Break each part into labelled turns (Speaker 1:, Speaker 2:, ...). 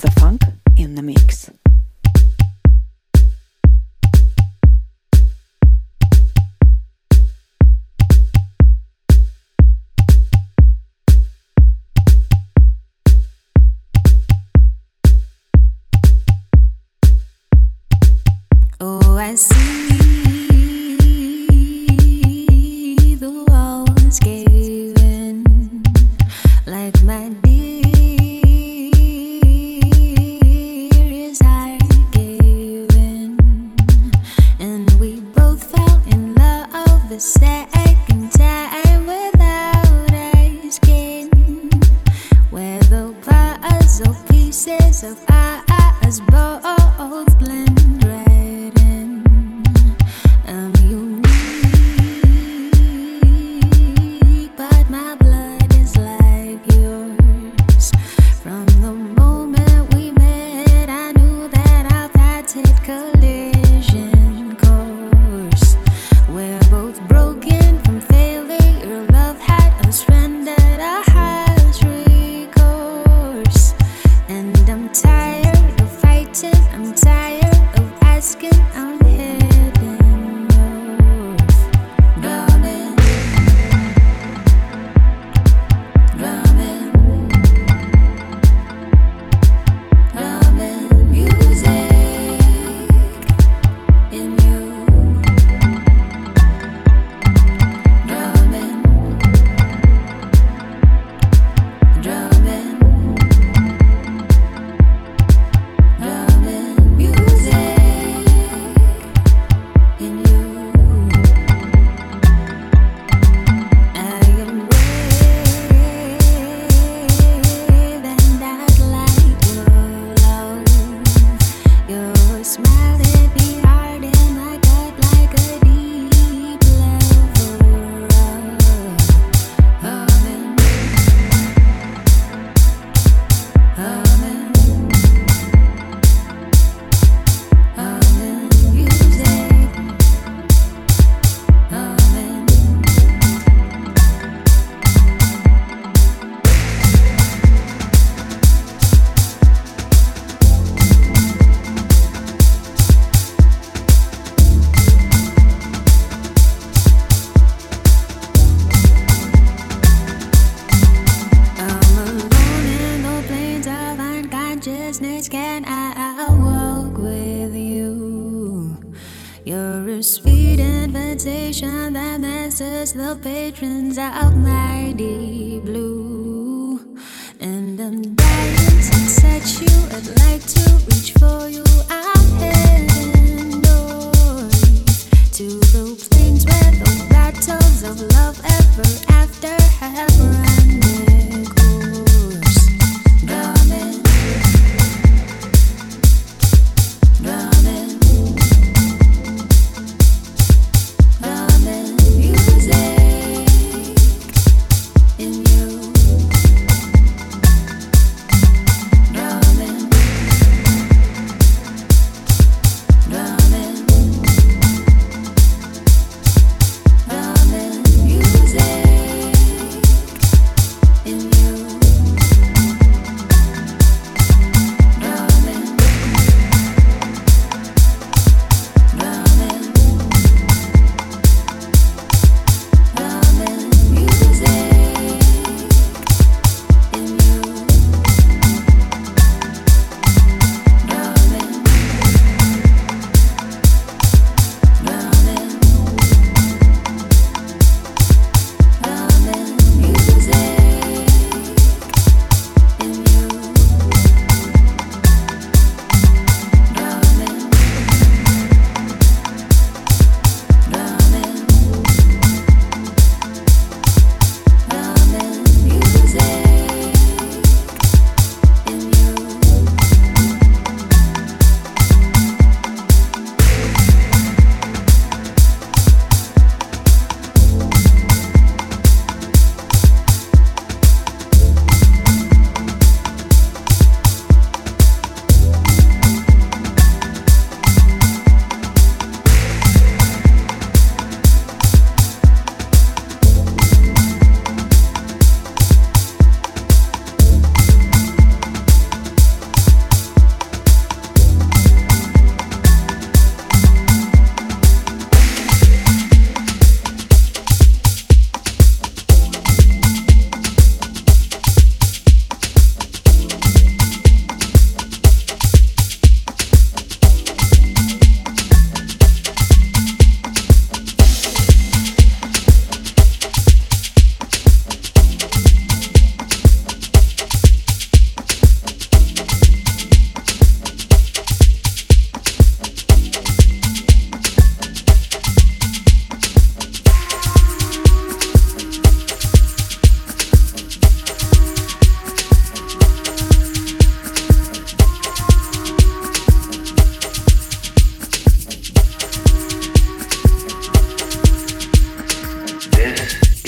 Speaker 1: The Funk in the mix.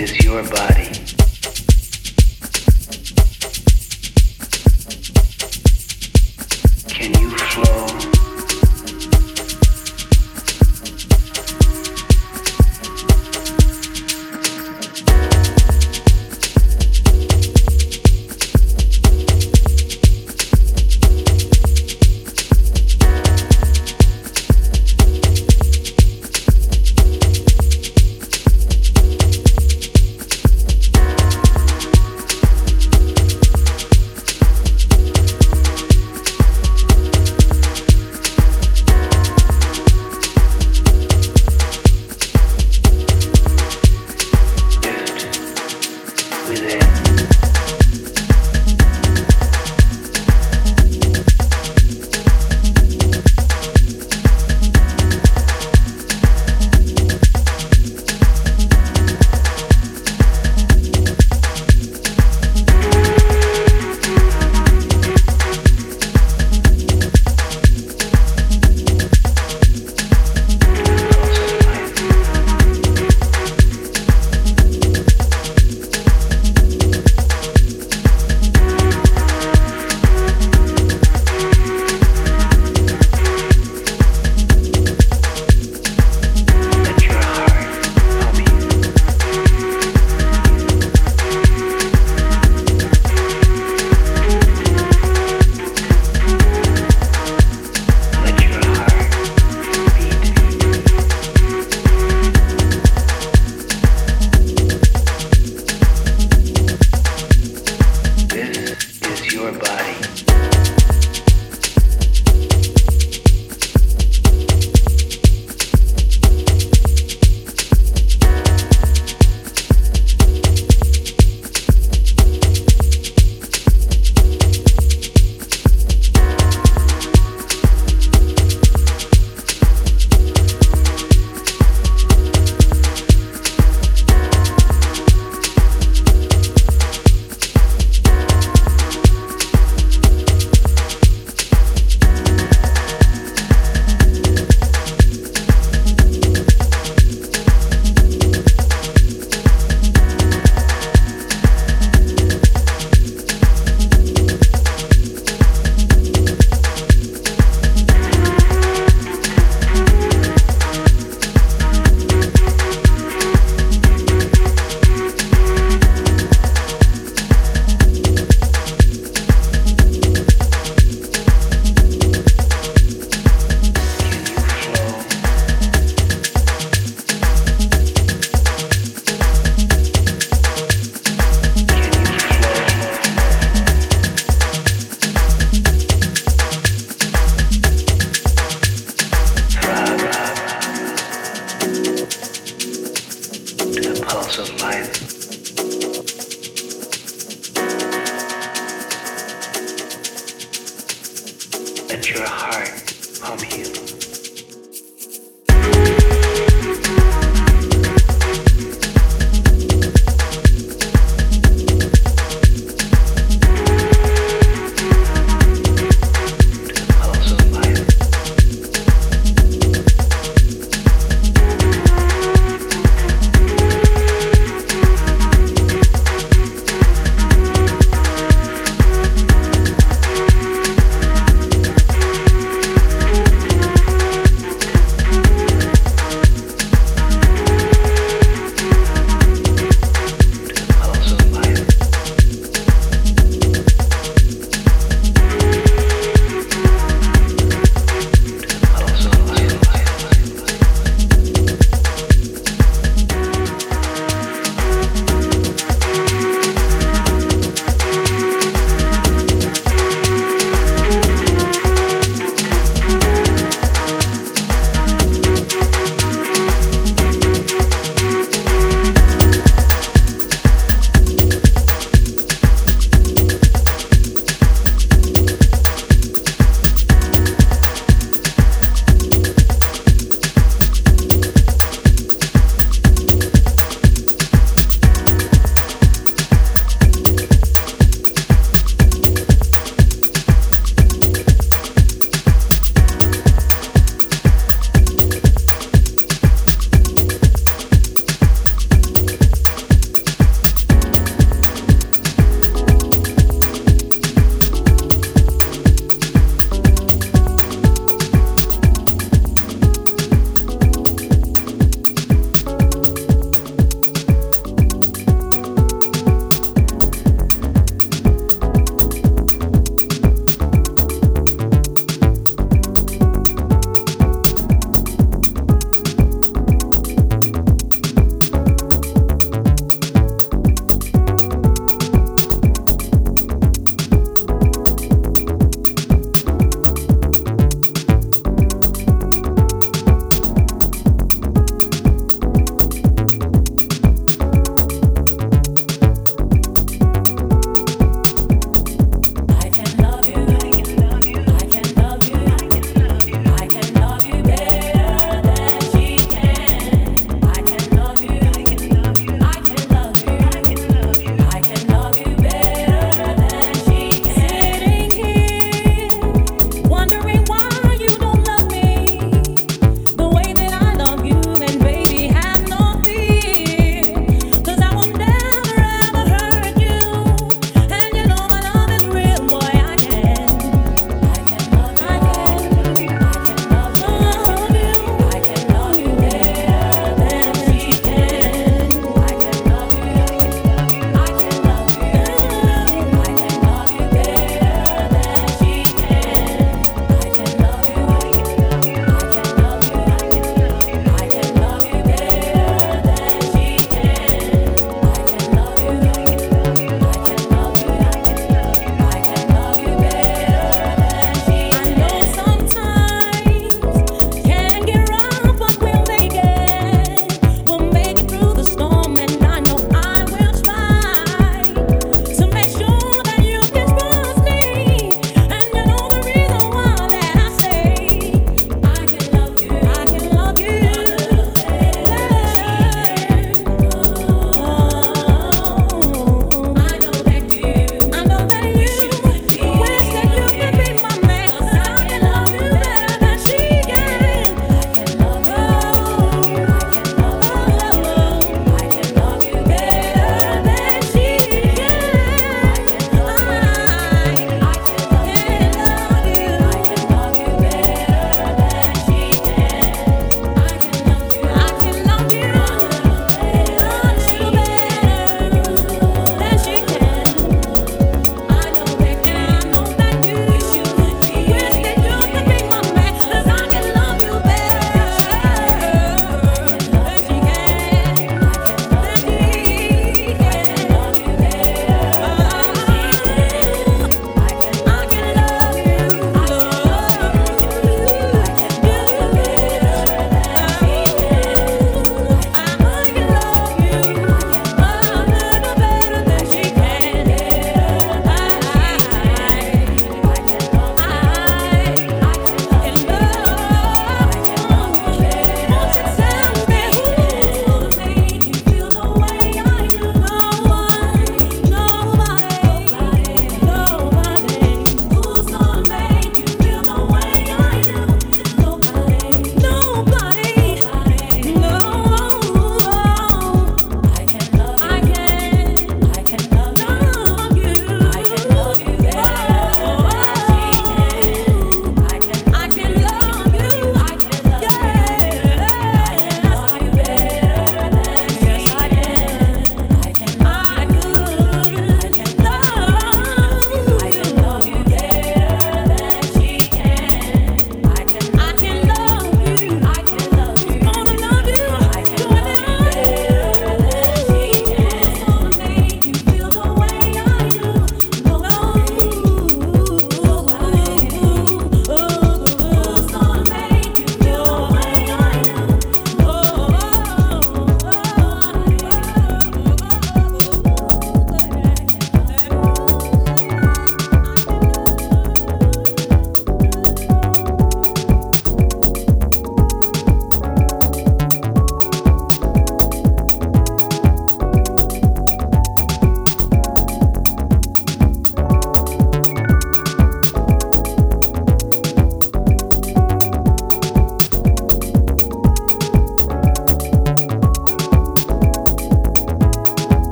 Speaker 2: is your body.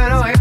Speaker 2: I
Speaker 3: know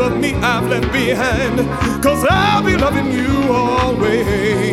Speaker 3: of me I've left behind. Cause I'll be loving you always.